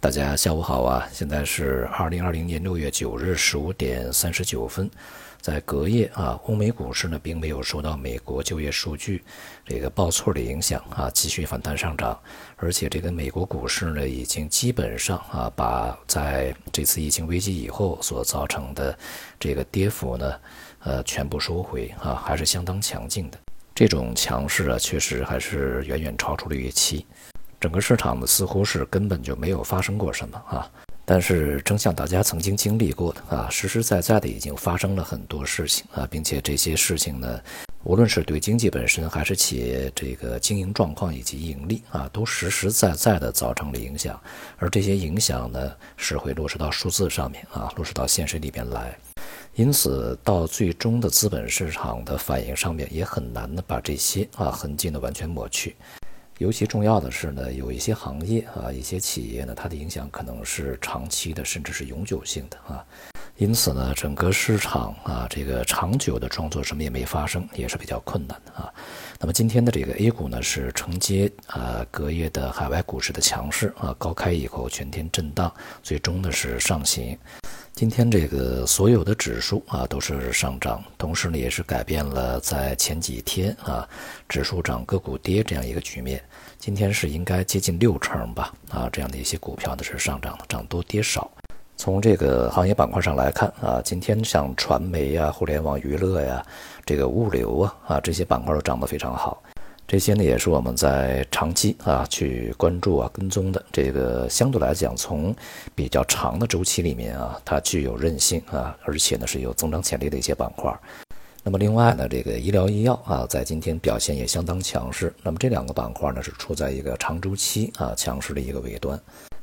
大家下午好啊！现在是二零二零年六月九日十五点三十九分，在隔夜啊，欧美股市呢并没有受到美国就业数据这个报错的影响啊，继续反弹上涨。而且这个美国股市呢，已经基本上啊，把在这次疫情危机以后所造成的这个跌幅呢，呃，全部收回啊，还是相当强劲的。这种强势啊，确实还是远远超出了预期。整个市场呢，似乎是根本就没有发生过什么啊，但是正像大家曾经经历过的啊，实实在在的已经发生了很多事情啊，并且这些事情呢，无论是对经济本身，还是企业这个经营状况以及盈利啊，都实实在在的造成了影响，而这些影响呢，是会落实到数字上面啊，落实到现实里边来，因此到最终的资本市场的反应上面，也很难的把这些啊痕迹呢完全抹去。尤其重要的是呢，有一些行业啊，一些企业呢，它的影响可能是长期的，甚至是永久性的啊。因此呢，整个市场啊，这个长久的装作什么也没发生，也是比较困难的啊。那么今天的这个 A 股呢，是承接啊隔夜的海外股市的强势啊，高开以后全天震荡，最终呢是上行。今天这个所有的指数啊都是上涨，同时呢也是改变了在前几天啊指数涨个股跌这样一个局面。今天是应该接近六成吧啊这样的一些股票呢是上涨的，涨多跌少。从这个行业板块上来看啊，今天像传媒呀、互联网娱乐呀、这个物流啊啊这些板块都涨得非常好。这些呢也是我们在长期啊去关注啊跟踪的这个相对来讲从比较长的周期里面啊它具有韧性啊而且呢是有增长潜力的一些板块。那么另外呢这个医疗医药啊在今天表现也相当强势。那么这两个板块呢是处在一个长周期啊强势的一个尾端。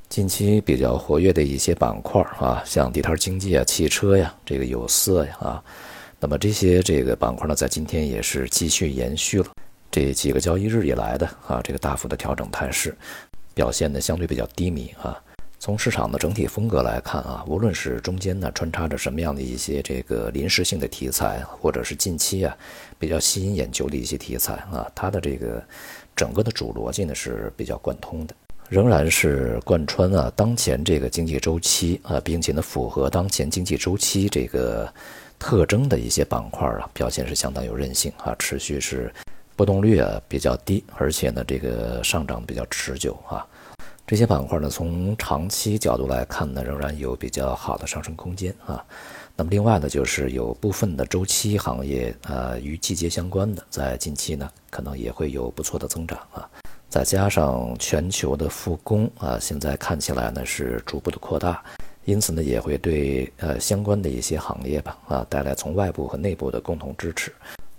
近期比较活跃的一些板块啊像地摊经济啊汽车呀这个有色呀啊，那么这些这个板块呢在今天也是继续延续了。这几个交易日以来的啊，这个大幅的调整态势，表现的相对比较低迷啊。从市场的整体风格来看啊，无论是中间呢穿插着什么样的一些这个临时性的题材，或者是近期啊比较吸引眼球的一些题材啊，它的这个整个的主逻辑呢是比较贯通的，仍然是贯穿啊当前这个经济周期啊，并且呢符合当前经济周期这个特征的一些板块啊，表现是相当有韧性啊，持续是。波动率啊比较低，而且呢这个上涨比较持久啊。这些板块呢从长期角度来看呢，仍然有比较好的上升空间啊。那么另外呢就是有部分的周期行业啊与季节相关的，在近期呢可能也会有不错的增长啊。再加上全球的复工啊，现在看起来呢是逐步的扩大，因此呢也会对呃相关的一些行业吧啊带来从外部和内部的共同支持。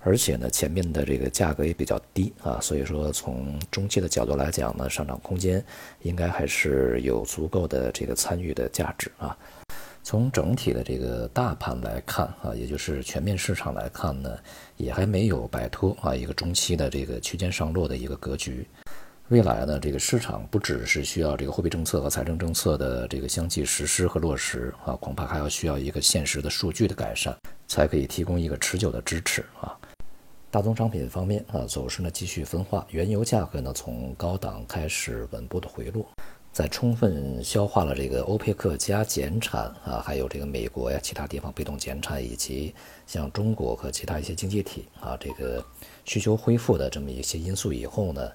而且呢，前面的这个价格也比较低啊，所以说从中期的角度来讲呢，上涨空间应该还是有足够的这个参与的价值啊。从整体的这个大盘来看啊，也就是全面市场来看呢，也还没有摆脱啊一个中期的这个区间上落的一个格局。未来呢，这个市场不只是需要这个货币政策和财政政策的这个相继实施和落实啊，恐怕还要需要一个现实的数据的改善，才可以提供一个持久的支持啊。大宗商品方面啊，走势呢继续分化，原油价格呢从高档开始稳步的回落，在充分消化了这个欧佩克加减产啊，还有这个美国呀其他地方被动减产，以及像中国和其他一些经济体啊这个需求恢复的这么一些因素以后呢，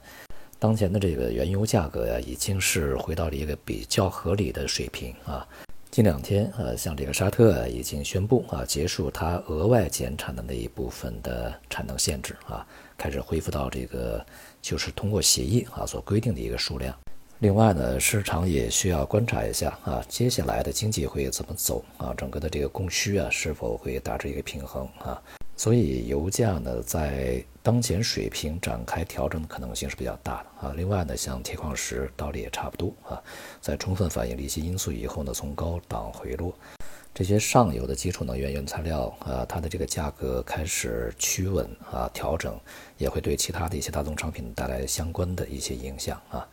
当前的这个原油价格呀已经是回到了一个比较合理的水平啊。近两天，呃，像这个沙特已经宣布啊，结束它额外减产的那一部分的产能限制啊，开始恢复到这个就是通过协议啊所规定的一个数量。另外呢，市场也需要观察一下啊，接下来的经济会怎么走啊，整个的这个供需啊是否会达至一个平衡啊。所以油价呢，在当前水平展开调整的可能性是比较大的啊。另外呢，像铁矿石道理也差不多啊，在充分反映了一些因素以后呢，从高档回落，这些上游的基础能源原材料啊，它的这个价格开始趋稳啊，调整也会对其他的一些大宗商品带来相关的一些影响啊。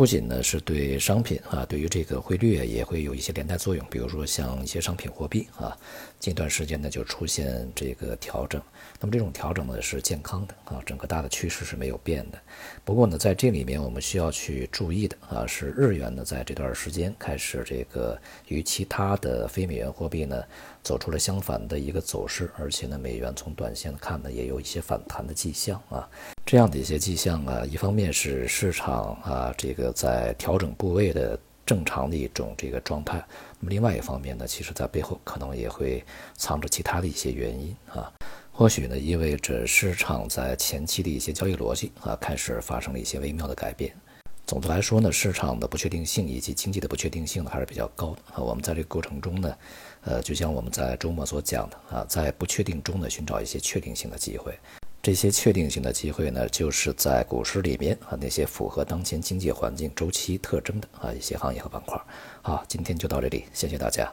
不仅呢是对商品啊，对于这个汇率也会有一些连带作用。比如说像一些商品货币啊，近段时间呢就出现这个调整。那么这种调整呢是健康的啊，整个大的趋势是没有变的。不过呢，在这里面我们需要去注意的啊，是日元呢在这段时间开始这个与其他的非美元货币呢走出了相反的一个走势，而且呢美元从短线看呢也有一些反弹的迹象啊。这样的一些迹象啊，一方面是市场啊这个在调整部位的正常的一种这个状态，那么另外一方面呢，其实在背后可能也会藏着其他的一些原因啊，或许呢意味着市场在前期的一些交易逻辑啊开始发生了一些微妙的改变。总的来说呢，市场的不确定性以及经济的不确定性呢还是比较高的啊。我们在这个过程中呢，呃，就像我们在周末所讲的啊，在不确定中呢寻找一些确定性的机会。这些确定性的机会呢，就是在股市里面啊，那些符合当前经济环境周期特征的啊一些行业和板块。好，今天就到这里，谢谢大家。